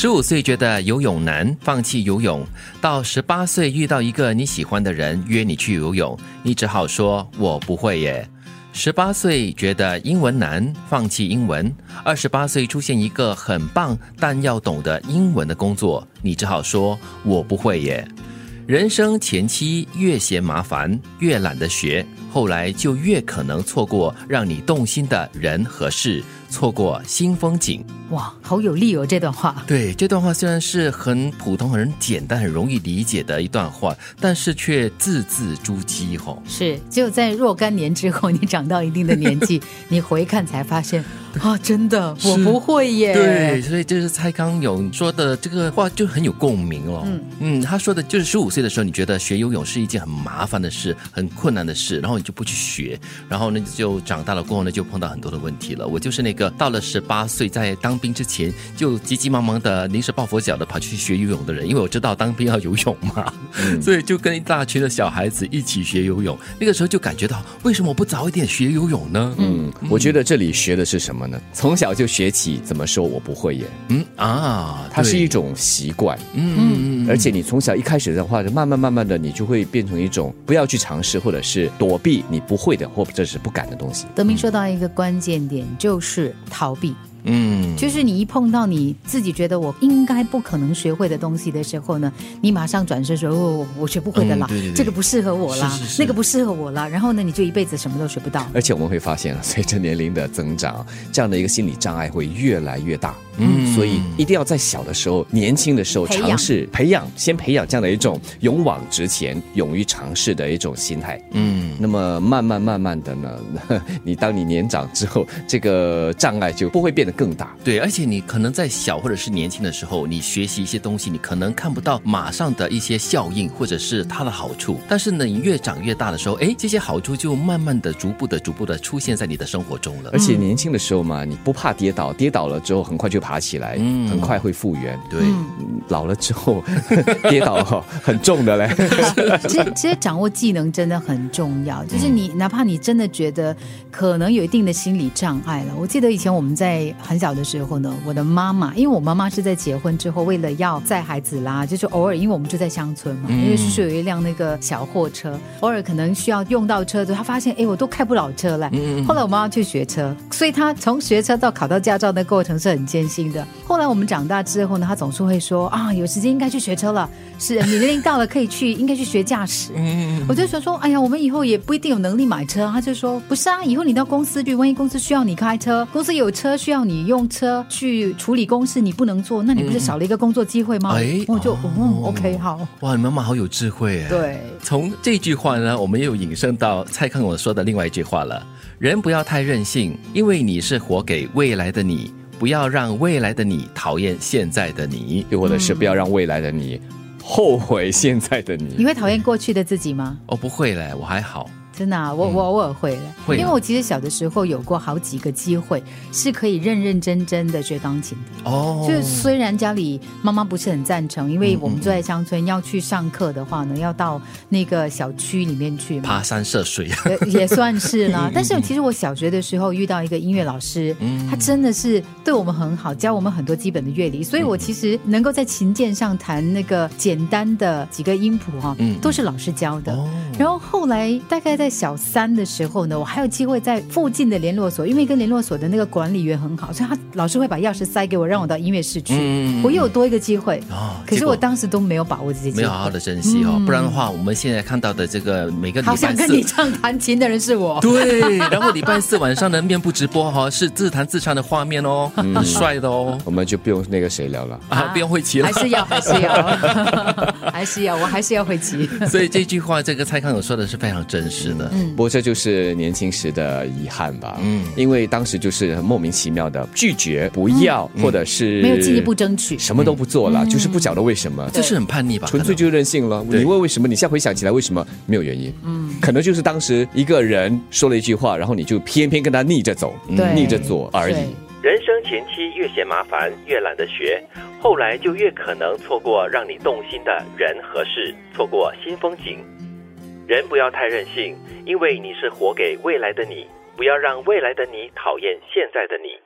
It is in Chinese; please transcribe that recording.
十五岁觉得游泳难，放弃游泳；到十八岁遇到一个你喜欢的人约你去游泳，你只好说“我不会耶”。十八岁觉得英文难，放弃英文；二十八岁出现一个很棒但要懂得英文的工作，你只好说“我不会耶”。人生前期越嫌麻烦，越懒得学，后来就越可能错过让你动心的人和事，错过新风景。哇，好有力哦！这段话，对这段话虽然是很普通、很简单、很容易理解的一段话，但是却字字珠玑吼。是，只有在若干年之后，你长到一定的年纪，你回看才发现啊，真的我不会耶。对，所以就是蔡康永说的这个话就很有共鸣哦。嗯嗯，他说的就是十五岁的时候，你觉得学游泳是一件很麻烦的事、很困难的事，然后你就不去学，然后呢就长大了过后呢就碰到很多的问题了。我就是那个到了十八岁在当兵之前就急急忙忙的临时抱佛脚的跑去学游泳的人，因为我知道当兵要游泳嘛，所以就跟一大群的小孩子一起学游泳。那个时候就感觉到，为什么不早一点学游泳呢？嗯，我觉得这里学的是什么呢？从小就学起怎么说我不会耶。嗯啊，它是一种习惯。嗯嗯，而且你从小一开始的话，慢慢慢慢的，你就会变成一种不要去尝试或者是躲避你不会的或者是不敢的东西。德明说到一个关键点，就是逃避。嗯，就是你一碰到你自己觉得我应该不可能学会的东西的时候呢，你马上转身说哦，我学不会的啦，嗯对对对这个不适合我啦是是，是那个不适合我啦，然后呢，你就一辈子什么都学不到。而且我们会发现，随着年龄的增长，这样的一个心理障碍会越来越大。嗯所以一定要在小的时候、年轻的时候尝试培养，先培养这样的一种勇往直前、勇于尝试的一种心态。嗯，那么慢慢慢慢的呢，你当你年长之后，这个障碍就不会变得更大。对，而且你可能在小或者是年轻的时候，你学习一些东西，你可能看不到马上的一些效应或者是它的好处，但是呢，你越长越大的时候，哎，这些好处就慢慢的、逐步的、逐步的出现在你的生活中了而。且年轻的时候嘛，你不怕跌倒，跌倒了之后很快就爬起来，嗯很快会复原。对，嗯老了之后 跌倒哈很重的嘞。其实，其实掌握技能真的很重要。就是你，哪怕你真的觉得可能有一定的心理障碍了。我记得以前我们在很小的时候呢，我的妈妈，因为我妈妈是在结婚之后，为了要载孩子啦，就是偶尔，因为我们住在乡村嘛，因为叔叔有一辆那个小货车，偶尔可能需要用到车的时候，她发现哎，我都开不了车了。后来我妈妈去学车，所以她从学车到考到驾照的过程是很艰辛的。后来我们长大之后呢，她总是会说啊，有时间应该去学车了，是你年龄到了可以去，应该去学驾驶。我就想说，哎呀，我们以后也不一定有能力买车。他就说，不是啊，以后你到公司去，万一公司需要你开车，公司有车需要你用车去处理公事，你不能做，那你不是少了一个工作机会吗？哎我就哦嗯，OK，好，哇，你妈妈好有智慧哎。对。从这句话呢，我们又引申到蔡康永说的另外一句话了：人不要太任性，因为你是活给未来的你，不要让未来的你讨厌现在的你。又或者是不要让未来的你后悔现在的你。你会讨厌过去的自己吗？哦，不会嘞，我还好。真的、啊，我我偶尔会的，会啊因为我其实小的时候有过好几个机会是可以认认真真的学钢琴的。哦，就是虽然家里妈妈不是很赞成，因为我们住在乡村，要去上课的话呢，要到那个小区里面去嘛爬。山涉水。也也算是啦，但是其实我小学的时候遇到一个音乐老师，他真的是对我们很好，教我们很多基本的乐理，所以我其实能够在琴键上弹那个简单的几个音谱哈，嗯都是老师教的。哦然后后来大概在小三的时候呢，我还有机会在附近的联络所，因为跟联络所的那个管理员很好，所以他老是会把钥匙塞给我，让我到音乐室去。嗯我又有多一个机会，哦可是我当时都没有把握这些机会，没有好好的珍惜哦，不然的话，我们现在看到的这个每个礼好拜四想跟你唱弹琴的人是我。对，然后礼拜四晚上的面部直播哈、是自弹自唱的画面哦，很帅的哦。我们就不用那个谁聊了。啊，不用会骑了还。是要，还是要，还是要，我还是要会骑。所以这句话，这个蔡康永说的是非常真实的。不过这就是年轻时的遗憾吧。嗯，因为当时就是很莫名其妙的拒绝、不要，或者是没有进一步争取什么都不做了，就是不晓得为什么，这是很叛逆吧？纯粹就任性了。你问为什么？你现在回想起来，为什么没有原因？嗯，可能就是当时一个人说了一句话，然后你就偏偏跟他逆着走，对逆着做而已。人生前期越嫌麻烦，越懒得学，后来就越可能错过让你动心的人和事，错过新风景。人不要太任性，因为你是活给未来的你，不要让未来的你讨厌现在的你。